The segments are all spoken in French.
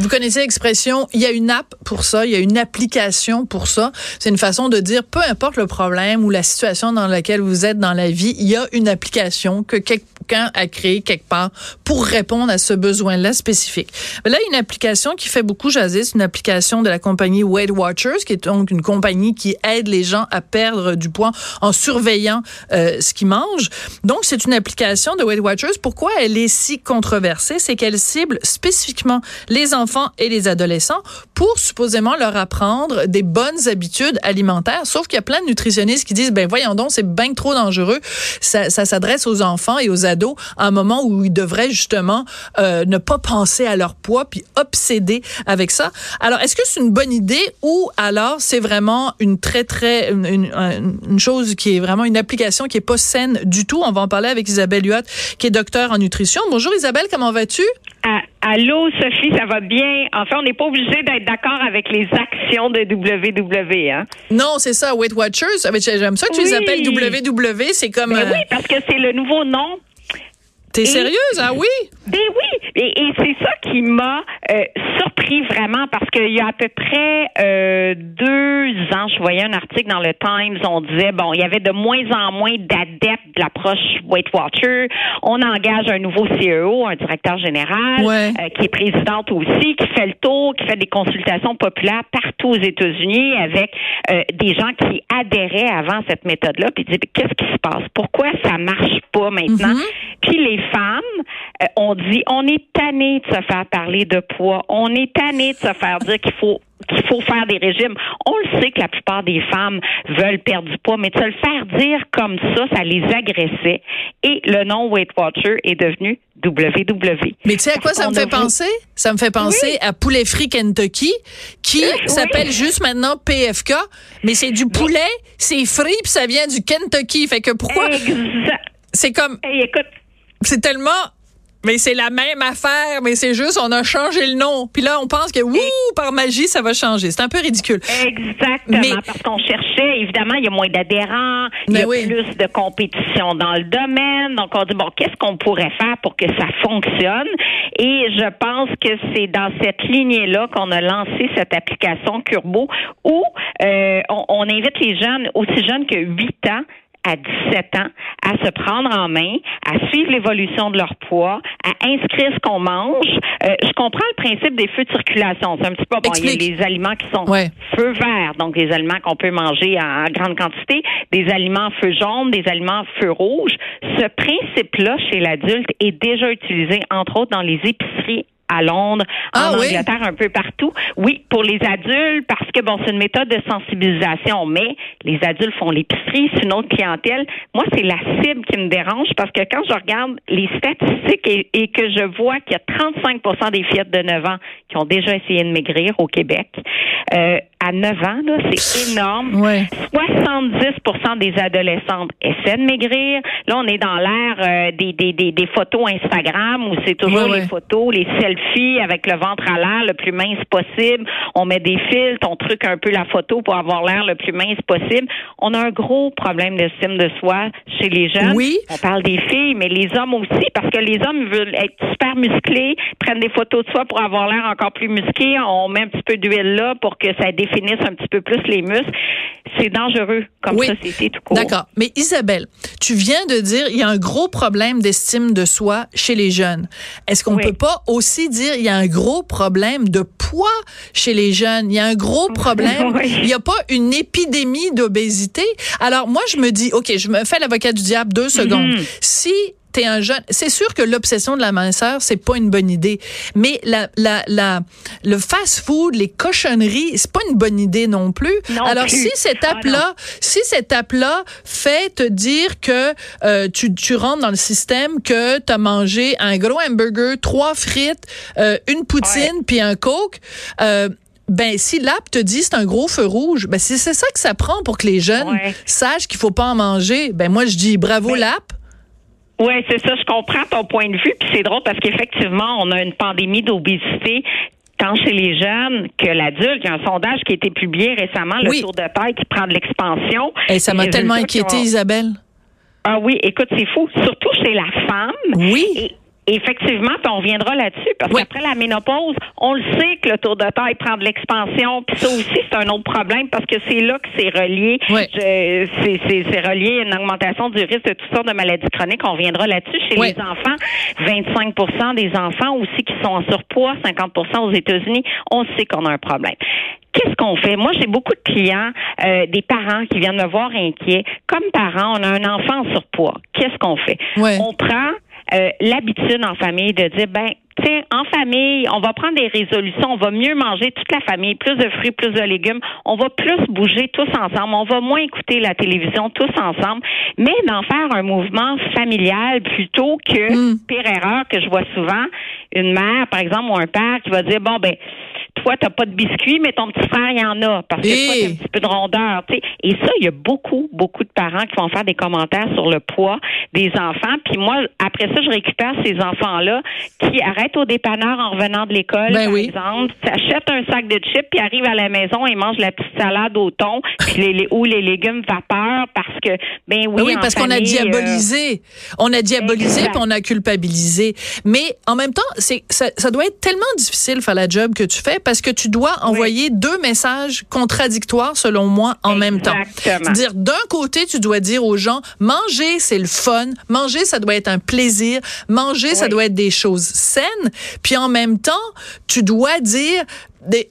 Vous connaissez l'expression, il y a une app pour ça, il y a une application pour ça. C'est une façon de dire, peu importe le problème ou la situation dans laquelle vous êtes dans la vie, il y a une application que quelqu'un a créée quelque part pour répondre à ce besoin-là spécifique. Mais là, une application qui fait beaucoup jaser, c'est une application de la compagnie Weight Watchers, qui est donc une compagnie qui aide les gens à perdre du poids en surveillant euh, ce qu'ils mangent. Donc, c'est une application de Weight Watchers. Pourquoi elle est si controversée? C'est qu'elle cible spécifiquement les enfants et les adolescents pour supposément leur apprendre des bonnes habitudes alimentaires. Sauf qu'il y a plein de nutritionnistes qui disent, ben voyons donc, c'est bien trop dangereux. Ça, ça s'adresse aux enfants et aux ados à un moment où ils devraient justement euh, ne pas penser à leur poids puis obséder avec ça. Alors, est-ce que c'est une bonne idée ou alors c'est vraiment une très, très, une, une, chose qui est vraiment une application qui est pas saine du tout? On va en parler avec Isabelle Huot, qui est docteur en nutrition. Bonjour Isabelle, comment vas-tu? Ah, allô, Sophie, ça va bien? Enfin, on n'est pas obligé d'être d'accord avec les actions de WW, hein? Non, c'est ça, Weight Watchers. Ah, j'aime ça que tu les appelles WW. C'est comme. Mais oui, parce que c'est le nouveau nom T'es sérieuse, ah oui? Ben oui, et, c'est ça qui m'a euh, surpris vraiment parce qu'il y a à peu près euh, deux ans, je voyais un article dans le Times, on disait bon, il y avait de moins en moins d'adeptes de l'approche Weight Watcher. On engage un nouveau CEO, un directeur général, euh, qui est présidente aussi, qui fait le tour, qui fait des consultations populaires partout aux États-Unis avec des gens qui adhéraient avant cette méthode-là, puis disaient qu'est-ce qui se passe, pourquoi ça marche pas maintenant, mm-hmm. puis les femmes, euh, on dit, on est tanné de se faire parler de poids. On est tanné de se faire dire qu'il faut qu'il faut faire des régimes. On le sait que la plupart des femmes veulent perdre du poids, mais de se le faire dire comme ça, ça les agressait. Et le nom Weight Watcher est devenu WW. Mais tu sais à quoi ça me fait penser? Ça me fait penser à Poulet Free Kentucky, qui s'appelle juste maintenant PFK, mais c'est du poulet, c'est frit, puis ça vient du Kentucky. Fait que pourquoi? C'est comme... écoute, c'est tellement mais c'est la même affaire, mais c'est juste on a changé le nom. Puis là, on pense que wouh, par magie, ça va changer. C'est un peu ridicule. Exactement, parce qu'on cherchait, évidemment, il y a moins d'adhérents, il y a plus de compétition dans le domaine. Donc, on dit, bon, qu'est-ce qu'on pourrait faire pour que ça fonctionne? Et je pense que c'est dans cette lignée-là qu'on a lancé cette application Curbo où euh, on, on invite les jeunes, aussi jeunes que 8 ans, à 17 ans à se prendre en main, à suivre l'évolution de leur poids, à inscrire ce qu'on mange. Euh, je comprends le principe des feux de circulation. C'est un petit peu bon. Il y a les aliments qui sont feu vert, donc les aliments qu'on peut manger en, grande quantité, des aliments feu jaune, des aliments feu rouge. Ce principe-là chez l'adulte est déjà utilisé entre autres dans les épiceries à Londres, en ah Angleterre, un peu partout. Oui, pour les adultes, parce que bon, c'est une méthode de sensibilisation, mais les adultes font l'épicerie, c'est une autre clientèle. Moi, c'est la cible qui me dérange parce que quand je regarde les statistiques et, que je vois qu'il y a 35% des fillettes de 9 ans qui ont déjà essayé de maigrir au Québec, euh, à 9 ans, là, c'est énorme. 70% des adolescentes essaient de maigrir. Là, on est dans l'ère euh, des, des, des, des, photos Instagram où c'est toujours les photos, les selfies avec le ventre à l'air le plus mince possible. On met des filtres, on truque un peu la photo pour avoir l'air le plus mince possible. On a un gros problème d'estime de soi chez les jeunes. Oui. On parle des filles, mais les hommes aussi, parce que les hommes veulent être super musclés, prennent des photos de soi pour avoir l'air encore plus musclé. On met un petit peu d'huile là pour que ça définisse un petit peu plus les muscles. C'est dangereux comme société tout court. D'accord. Mais Isabelle, tu viens de dire il y a un gros problème d'estime de soi chez les jeunes. Est-ce qu'on ne peut pas aussi dire il y a un gros problème de poids chez les jeunes? Il y a un gros problème. Il n'y a pas une épidémie d'obésité? Alors moi, je me dis, OK, je me fais l'avocat du diable deux secondes. Mm-hmm. Si t'es un jeune, c'est sûr que l'obsession de la minceur, c'est pas une bonne idée. Mais la, la, la, le fast-food, les cochonneries, c'est pas une bonne idée non plus. Alors, si cette ah, app-là, si cette app-là fait te dire que euh, tu, tu rentres dans le système, que tu as mangé un gros hamburger, trois frites, euh, une poutine, puis un coke, euh, ben si l'app te dit c'est un gros feu rouge, ben c'est ça que ça prend pour que les jeunes sachent qu'il faut pas en manger. Ben moi je dis bravo l'app. Oui, c'est ça, je comprends ton point de vue. Puis c'est drôle parce qu'effectivement, on a une pandémie d'obésité tant chez les jeunes que l'adulte. Il y a un sondage qui a été publié récemment, le tour de taille qui prend de l'expansion. Et ça m'a tellement inquiété, Isabelle. Ah oui, écoute, c'est fou. Surtout chez la femme. Oui. Effectivement, puis on reviendra là-dessus, parce qu'après la ménopause, on le sait que le tour de taille prend de l'expansion, puis ça aussi, c'est un autre problème, parce que c'est là que c'est relié. C'est relié à une augmentation du risque de toutes sortes de maladies chroniques. On reviendra là-dessus. Chez les enfants, 25% des enfants aussi qui sont en surpoids, 50% aux États-Unis, on sait qu'on a un problème qu'est-ce qu'on fait? Moi, j'ai beaucoup de clients, euh, des parents qui viennent me voir inquiets. Comme parents, on a un enfant en surpoids. Qu'est-ce qu'on fait? On prend euh, l'habitude en famille de dire, ben, tiens, en famille, on va prendre des résolutions, on va mieux manger toute la famille, plus de fruits, plus de légumes, on va plus bouger tous ensemble, on va moins écouter la télévision tous ensemble, mais d'en faire un mouvement familial plutôt que, mm. pire erreur que je vois souvent, une mère, par exemple, ou un père qui va dire, bon, ben, toi, tu n'as pas de biscuits, mais ton petit frère, il y en a. Parce que toi, tu un petit peu de rondeur. Et ça, il y a beaucoup, beaucoup de parents qui vont faire des commentaires sur le poids des enfants. Puis moi, après ça, je récupère ces enfants-là qui arrêtent au dépanneur en revenant de l'école, ben par exemple, s'achètent un sac de chips, puis arrivent à la maison et mangent la petite salade au thon, puis les, ou les légumes vapeur, parce que, ben oui, oui parce qu'on a diabolisé. on a diabolisé, puis on a culpabilisé. Mais en même temps, c'est ça, ça doit être tellement difficile faire la job que tu fais parce que tu dois envoyer deux messages contradictoires, selon moi, en même temps. Dire d'un côté, tu dois dire aux gens, manger, c'est le fun. Manger, ça doit être un plaisir. Manger, ça doit être des choses saines. Puis en même temps, tu dois dire,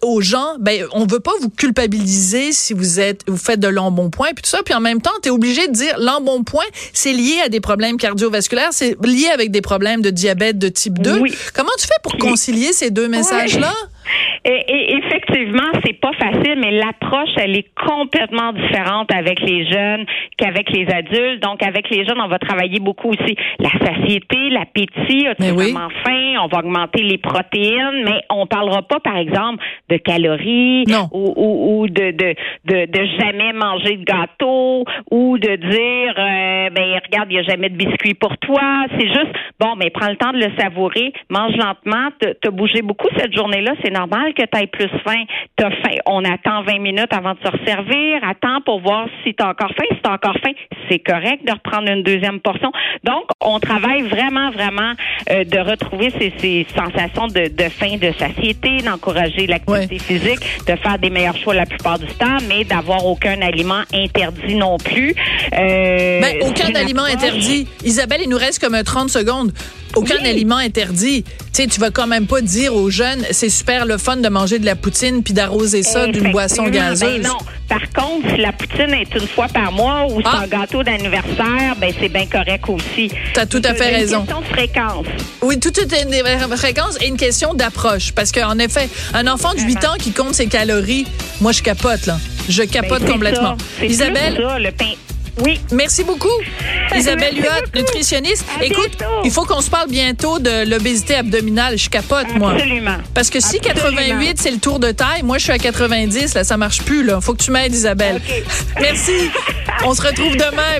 aux gens, ben on veut pas vous culpabiliser si vous êtes vous faites de l'embonpoint puis tout ça puis en même temps tu es obligé de dire l'embonpoint c'est lié à des problèmes cardiovasculaires, c'est lié avec des problèmes de diabète de type 2. Comment tu fais pour concilier ces deux messages là et, effectivement, c'est pas facile, mais l'approche, elle est complètement différente avec les jeunes qu'avec les adultes. Donc, avec les jeunes, on va travailler beaucoup aussi la satiété, l'appétit, vraiment faim, on va augmenter les protéines, mais on parlera pas, par exemple, de calories ou, ou, ou de, de, de, de, jamais manger de gâteau ou de dire, euh, ben, regarde, il n'y a jamais de biscuits pour toi. C'est juste, bon, mais prends le temps de le savourer, mange lentement, te bougé beaucoup cette journée-là, c'est normal que tu aies plus faim. As faim. On attend 20 minutes avant de se resservir. Attends pour voir si tu as encore faim. Si tu as encore faim, c'est correct de reprendre une deuxième portion. Donc, on travaille vraiment, vraiment euh, de retrouver ces, ces sensations de, de, faim, de satiété, d'encourager l'activité physique, de faire des meilleurs choix la plupart du temps, mais d'avoir aucun aliment interdit non plus. Euh, ben, aucun aliment interdit. Isabelle, il nous reste comme 30 secondes. Aucun aliment interdit. Tu sais, tu vas quand même pas dire aux jeunes, c'est super le fun de manger de la poutine puis d'arroser ça d'une boisson ben gazeuse. non. Par contre, si la poutine est une fois par mois ou c'est ah. un gâteau d'anniversaire, ben c'est bien correct aussi. Tu as tout à fait raison. Une question de fréquence. Oui, tout est une fréquence et une question d'approche. Parce qu'en effet, un enfant de 8 ans qui compte ses calories, moi, je capote, là. Je capote ben, complètement. Isabelle? le pain oui. Merci beaucoup. Isabelle Huot, nutritionniste. Écoute, il faut qu'on se parle bientôt de l'obésité abdominale. Je capote, moi. Absolument. Parce que si 88, c'est le tour de taille, moi, je suis à 90, là, ça marche plus, là. Faut que tu m'aides, Isabelle. Merci. On se retrouve demain.